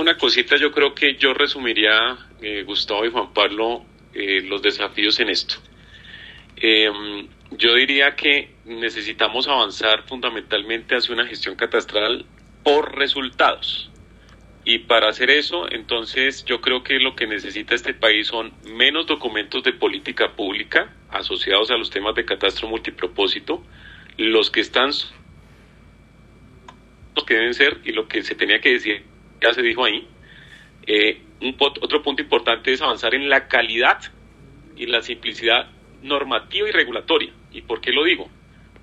una cosita, yo creo que yo resumiría, eh, Gustavo y Juan Pablo, eh, los desafíos en esto. Em, yo diría que necesitamos avanzar fundamentalmente hacia una gestión catastral por resultados. Y para hacer eso, entonces yo creo que lo que necesita este país son menos documentos de política pública asociados a los temas de catastro multipropósito, los que están los que deben ser y lo que se tenía que decir ya se dijo ahí. Eh, un otro punto importante es avanzar en la calidad y la simplicidad normativa y regulatoria. ¿Y por qué lo digo?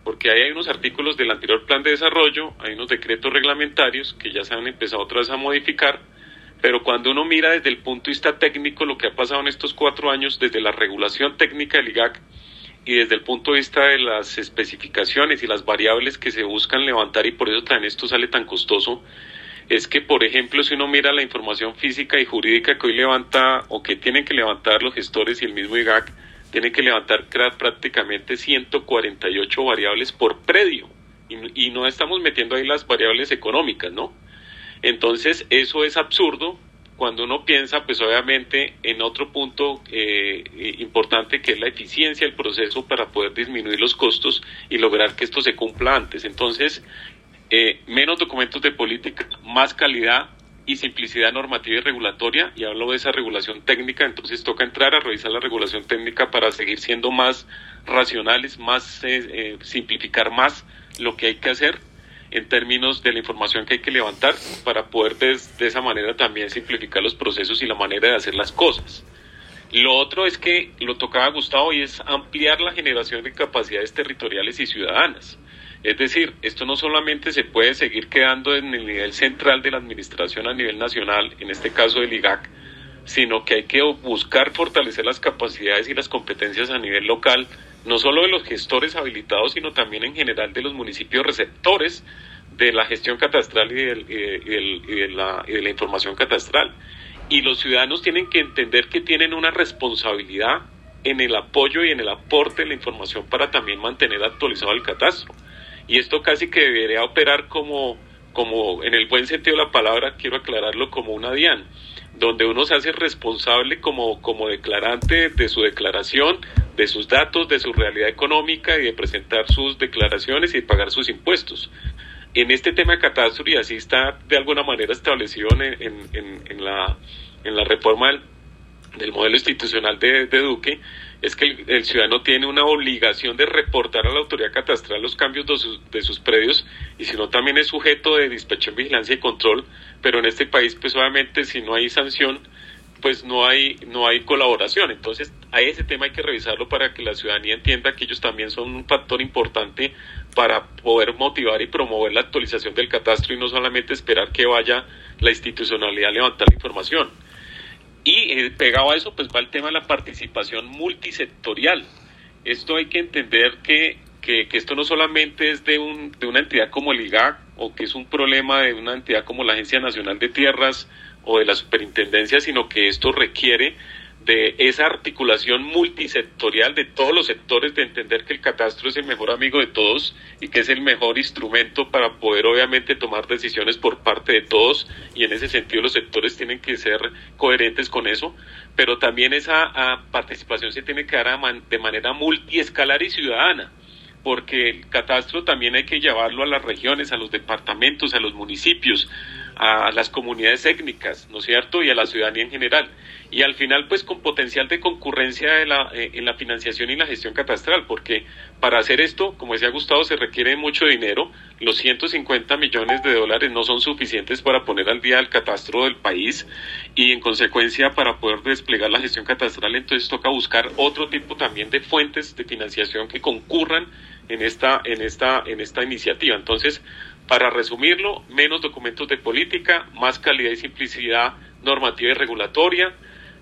Porque ahí hay unos artículos del anterior plan de desarrollo, hay unos decretos reglamentarios que ya se han empezado otra vez a modificar, pero cuando uno mira desde el punto de vista técnico lo que ha pasado en estos cuatro años, desde la regulación técnica del IGAC y desde el punto de vista de las especificaciones y las variables que se buscan levantar y por eso también esto sale tan costoso, es que, por ejemplo, si uno mira la información física y jurídica que hoy levanta o que tienen que levantar los gestores y el mismo IGAC, tienen que levantar prácticamente 148 variables por predio y, no estamos metiendo ahí las variables económicas, ¿no? Entonces, eso es absurdo cuando uno piensa, pues obviamente, en otro punto eh, importante que es la eficiencia del proceso para poder disminuir los costos y lograr que esto se cumpla antes. Entonces, eh, menos documentos de política, más calidad y simplicidad normativa y regulatoria, y hablo de esa regulación técnica, entonces toca entrar a revisar la regulación técnica para seguir siendo más racionales, más eh, eh, simplificar más lo que hay que hacer en términos de la información que hay que levantar para poder de, de esa manera también simplificar los procesos y la manera de hacer las cosas. Lo otro es que lo tocaba Gustavo y es ampliar la generación de capacidades territoriales y ciudadanas. Es decir, esto no solamente se puede seguir quedando en el nivel central de la administración a nivel nacional, en este caso del IGAC, sino que hay que buscar fortalecer las capacidades y las competencias a nivel local, no solo de los gestores habilitados, sino también en general de los municipios receptores de la gestión catastral y, de, la, y de la información catastral. Y los ciudadanos tienen que entender que tienen una responsabilidad en el apoyo y en el aporte de la información para también mantener actualizado el catastro y esto casi que debería operar como, como en el buen sentido de la palabra, quiero aclararlo como una DIAN, donde uno se hace responsable como, como declarante de su declaración, de sus datos, de su realidad económica y de presentar sus declaraciones y de pagar sus impuestos. En este tema de catastro, y así está de alguna manera establecido en, en, en, la, en la reforma del, del modelo institucional de, Duque, es que el, ciudadano tiene una obligación de reportar a la autoridad catastral los cambios de sus, de sus predios y si no también es sujeto de inspección, vigilancia y control, pero en este país pues obviamente si no hay sanción pues no hay no hay colaboración, entonces a ese tema hay que revisarlo para que la ciudadanía entienda que ellos también son un factor importante para poder motivar y promover la actualización del catastro y no solamente esperar que vaya la institucionalidad a levantar la información. Y eh, pegado a eso, pues va el tema de la participación multisectorial. Esto hay que entender que, que, esto no solamente es de, un, de una entidad como el IGAC o que es un problema de una entidad como la Agencia Nacional de Tierras o de la Superintendencia, sino que esto requiere de esa articulación multisectorial de todos los sectores, de entender que el catastro es el mejor amigo de todos y que es el mejor instrumento para poder obviamente tomar decisiones por parte de todos y en ese sentido los sectores tienen que ser coherentes con eso, pero también esa ah, participación se tiene que dar de manera multiescalar y ciudadana porque el catastro también hay que llevarlo a las regiones, a los departamentos, a los municipios, a las comunidades étnicas, ¿no es cierto? Y a la ciudadanía en general. Y al final, pues con potencial de concurrencia en la, eh, en la financiación y la gestión catastral, porque para hacer esto, como decía Gustavo, se requiere mucho dinero. Los 150 millones de dólares no son suficientes para poner al día el catastro del país y en consecuencia para poder desplegar la gestión catastral, entonces toca buscar otro tipo también de fuentes de financiación que concurran en esta, en esta, en esta iniciativa. Entonces, para resumirlo, menos documentos de política, más calidad y simplicidad normativa y regulatoria,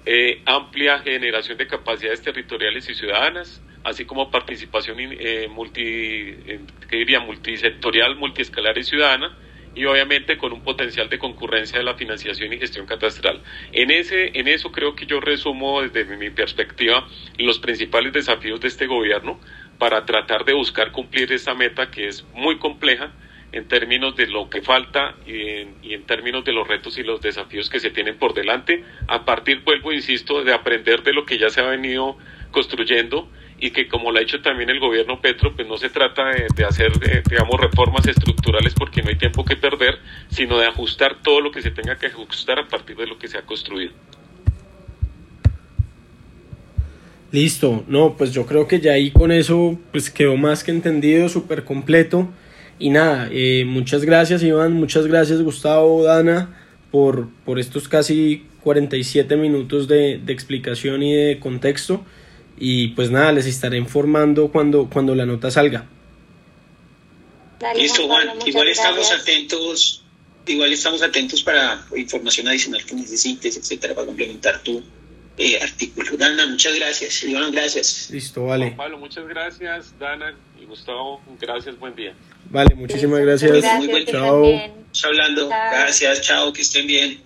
eh, amplia generación de capacidades territoriales y ciudadanas, así como participación eh, multi, eh, diría? multisectorial, multiescalar y ciudadana, y obviamente con un potencial de concurrencia de la financiación y gestión catastral. En, ese, en eso creo que yo resumo desde mi perspectiva los principales desafíos de este gobierno para tratar de buscar cumplir esta meta que es muy compleja, en términos de lo que falta y en, y en, términos de los retos y los desafíos que se tienen por delante, a partir, vuelvo, insisto, de aprender de lo que ya se ha venido construyendo y que como lo ha hecho también el gobierno Petro, pues no se trata de, hacer, eh, digamos, reformas estructurales porque no hay tiempo que perder, sino de ajustar todo lo que se tenga que ajustar a partir de lo que se ha construido. Listo, no, pues yo creo que ya ahí con eso pues quedó más que entendido, súper completo. Y nada, eh, muchas gracias Iván, muchas gracias Gustavo, Dana, por, por estos casi 47 minutos de, de explicación y de contexto. Y pues nada, les estaré informando cuando, cuando la nota salga. Listo, Juan. igual estamos atentos, igual estamos atentos para información adicional que necesites, etcétera, para complementar tu eh, artículo. Dana, muchas gracias. Iván, gracias. Listo, vale. Pablo, muchas gracias. Dana y Gustavo, gracias. Buen día. Vale, muchísimas gracias. Muy buen chao. Hablando. Gracias, chao, que estén bien.